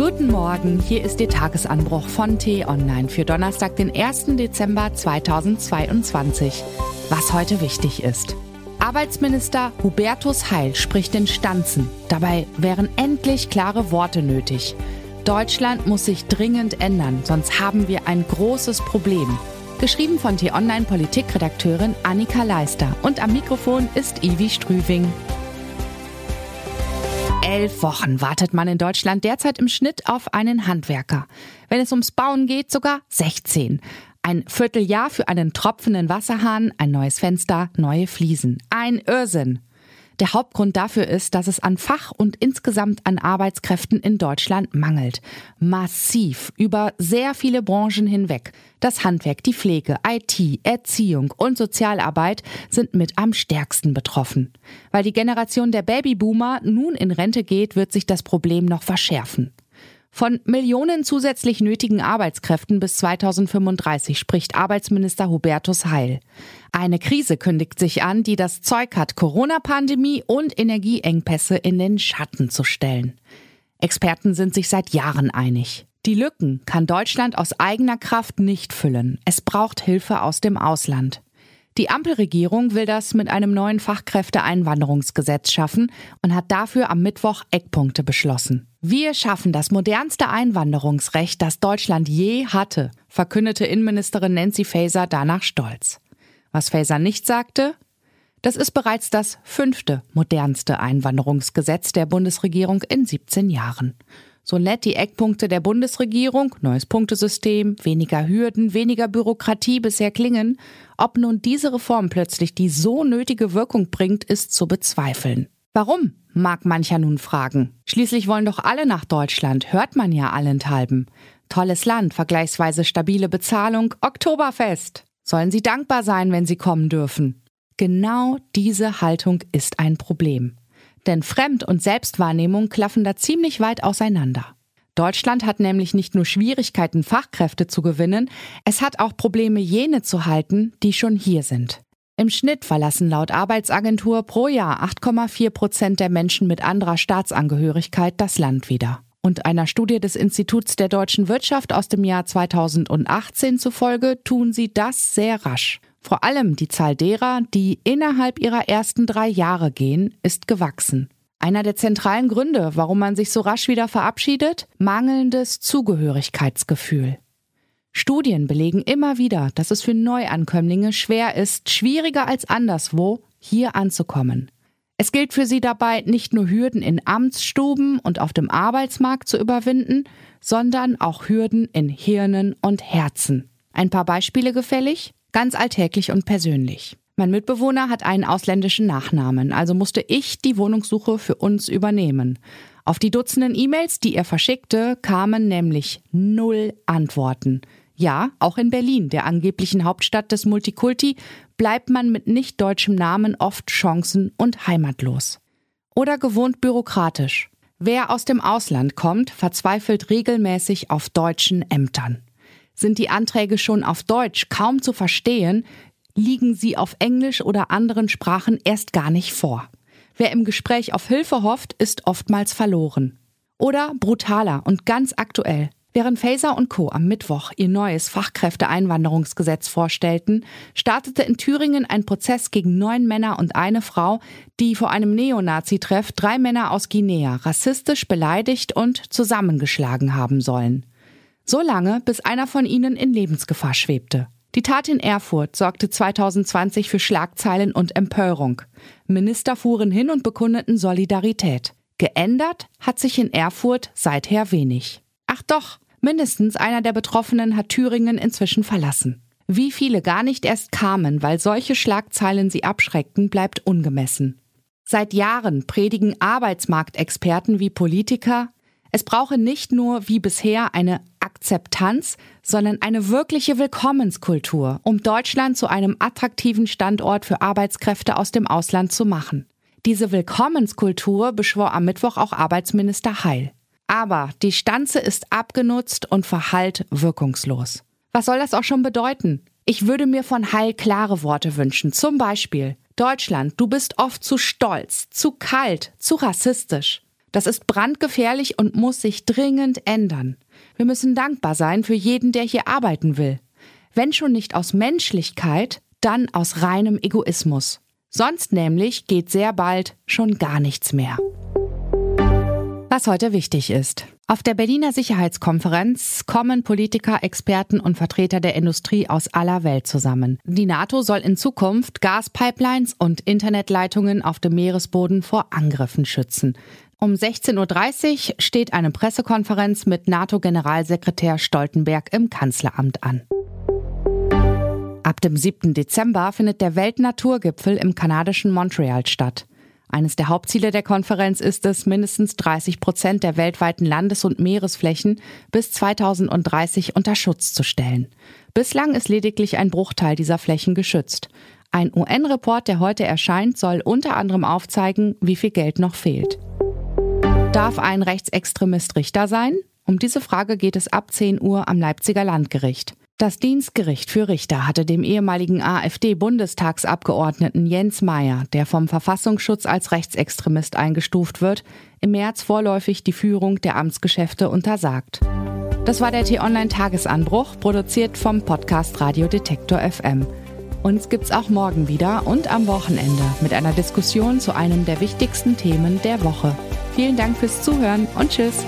Guten Morgen, hier ist Ihr Tagesanbruch von T-Online für Donnerstag, den 1. Dezember 2022. Was heute wichtig ist. Arbeitsminister Hubertus Heil spricht in Stanzen. Dabei wären endlich klare Worte nötig. Deutschland muss sich dringend ändern, sonst haben wir ein großes Problem. Geschrieben von T-Online Politikredakteurin Annika Leister und am Mikrofon ist Ivi Strüving. Elf Wochen wartet man in Deutschland derzeit im Schnitt auf einen Handwerker. Wenn es ums Bauen geht, sogar 16. Ein Vierteljahr für einen tropfenden Wasserhahn, ein neues Fenster, neue Fliesen. Ein Irrsinn. Der Hauptgrund dafür ist, dass es an Fach- und insgesamt an Arbeitskräften in Deutschland mangelt. Massiv über sehr viele Branchen hinweg. Das Handwerk, die Pflege, IT, Erziehung und Sozialarbeit sind mit am stärksten betroffen. Weil die Generation der Babyboomer nun in Rente geht, wird sich das Problem noch verschärfen. Von Millionen zusätzlich nötigen Arbeitskräften bis 2035 spricht Arbeitsminister Hubertus Heil. Eine Krise kündigt sich an, die das Zeug hat, Corona-Pandemie und Energieengpässe in den Schatten zu stellen. Experten sind sich seit Jahren einig. Die Lücken kann Deutschland aus eigener Kraft nicht füllen. Es braucht Hilfe aus dem Ausland. Die Ampelregierung will das mit einem neuen Fachkräfteeinwanderungsgesetz schaffen und hat dafür am Mittwoch Eckpunkte beschlossen. Wir schaffen das modernste Einwanderungsrecht, das Deutschland je hatte, verkündete Innenministerin Nancy Faeser danach stolz. Was Faeser nicht sagte, das ist bereits das fünfte modernste Einwanderungsgesetz der Bundesregierung in 17 Jahren. So nett die Eckpunkte der Bundesregierung, neues Punktesystem, weniger Hürden, weniger Bürokratie bisher klingen, ob nun diese Reform plötzlich die so nötige Wirkung bringt, ist zu bezweifeln. Warum, mag mancher nun fragen. Schließlich wollen doch alle nach Deutschland, hört man ja allenthalben. Tolles Land, vergleichsweise stabile Bezahlung, Oktoberfest. Sollen Sie dankbar sein, wenn Sie kommen dürfen. Genau diese Haltung ist ein Problem. Denn Fremd- und Selbstwahrnehmung klaffen da ziemlich weit auseinander. Deutschland hat nämlich nicht nur Schwierigkeiten, Fachkräfte zu gewinnen, es hat auch Probleme, jene zu halten, die schon hier sind. Im Schnitt verlassen laut Arbeitsagentur pro Jahr 8,4 Prozent der Menschen mit anderer Staatsangehörigkeit das Land wieder. Und einer Studie des Instituts der deutschen Wirtschaft aus dem Jahr 2018 zufolge tun sie das sehr rasch. Vor allem die Zahl derer, die innerhalb ihrer ersten drei Jahre gehen, ist gewachsen. Einer der zentralen Gründe, warum man sich so rasch wieder verabschiedet? Mangelndes Zugehörigkeitsgefühl. Studien belegen immer wieder, dass es für Neuankömmlinge schwer ist, schwieriger als anderswo, hier anzukommen. Es gilt für sie dabei, nicht nur Hürden in Amtsstuben und auf dem Arbeitsmarkt zu überwinden, sondern auch Hürden in Hirnen und Herzen. Ein paar Beispiele gefällig? Ganz alltäglich und persönlich. Mein Mitbewohner hat einen ausländischen Nachnamen, also musste ich die Wohnungssuche für uns übernehmen. Auf die Dutzenden E-Mails, die er verschickte, kamen nämlich null Antworten. Ja, auch in Berlin, der angeblichen Hauptstadt des Multikulti, bleibt man mit nicht deutschem Namen oft chancen- und heimatlos. Oder gewohnt bürokratisch. Wer aus dem Ausland kommt, verzweifelt regelmäßig auf deutschen Ämtern. Sind die Anträge schon auf Deutsch kaum zu verstehen, liegen sie auf Englisch oder anderen Sprachen erst gar nicht vor. Wer im Gespräch auf Hilfe hofft, ist oftmals verloren. Oder brutaler und ganz aktuell. Während Faser und Co. am Mittwoch ihr neues Fachkräfteeinwanderungsgesetz vorstellten, startete in Thüringen ein Prozess gegen neun Männer und eine Frau, die vor einem Neonazi-Treff drei Männer aus Guinea rassistisch beleidigt und zusammengeschlagen haben sollen. So lange, bis einer von ihnen in Lebensgefahr schwebte. Die Tat in Erfurt sorgte 2020 für Schlagzeilen und Empörung. Minister fuhren hin und bekundeten Solidarität. Geändert hat sich in Erfurt seither wenig. Ach doch, mindestens einer der Betroffenen hat Thüringen inzwischen verlassen. Wie viele gar nicht erst kamen, weil solche Schlagzeilen sie abschreckten, bleibt ungemessen. Seit Jahren predigen Arbeitsmarktexperten wie Politiker, es brauche nicht nur wie bisher eine Akzeptanz, sondern eine wirkliche Willkommenskultur, um Deutschland zu einem attraktiven Standort für Arbeitskräfte aus dem Ausland zu machen. Diese Willkommenskultur beschwor am Mittwoch auch Arbeitsminister Heil. Aber die Stanze ist abgenutzt und verhallt wirkungslos. Was soll das auch schon bedeuten? Ich würde mir von Heil klare Worte wünschen. Zum Beispiel, Deutschland, du bist oft zu stolz, zu kalt, zu rassistisch. Das ist brandgefährlich und muss sich dringend ändern. Wir müssen dankbar sein für jeden, der hier arbeiten will. Wenn schon nicht aus Menschlichkeit, dann aus reinem Egoismus. Sonst nämlich geht sehr bald schon gar nichts mehr. Was heute wichtig ist. Auf der Berliner Sicherheitskonferenz kommen Politiker, Experten und Vertreter der Industrie aus aller Welt zusammen. Die NATO soll in Zukunft Gaspipelines und Internetleitungen auf dem Meeresboden vor Angriffen schützen. Um 16.30 Uhr steht eine Pressekonferenz mit NATO-Generalsekretär Stoltenberg im Kanzleramt an. Ab dem 7. Dezember findet der Weltnaturgipfel im kanadischen Montreal statt. Eines der Hauptziele der Konferenz ist es, mindestens 30 Prozent der weltweiten Landes- und Meeresflächen bis 2030 unter Schutz zu stellen. Bislang ist lediglich ein Bruchteil dieser Flächen geschützt. Ein UN-Report, der heute erscheint, soll unter anderem aufzeigen, wie viel Geld noch fehlt. Darf ein Rechtsextremist Richter sein? Um diese Frage geht es ab 10 Uhr am Leipziger Landgericht. Das Dienstgericht für Richter hatte dem ehemaligen AfD-Bundestagsabgeordneten Jens Meyer, der vom Verfassungsschutz als Rechtsextremist eingestuft wird, im März vorläufig die Führung der Amtsgeschäfte untersagt. Das war der T-Online-Tagesanbruch, produziert vom Podcast Radio Detektor FM. Uns gibt's auch morgen wieder und am Wochenende mit einer Diskussion zu einem der wichtigsten Themen der Woche. Vielen Dank fürs Zuhören und Tschüss.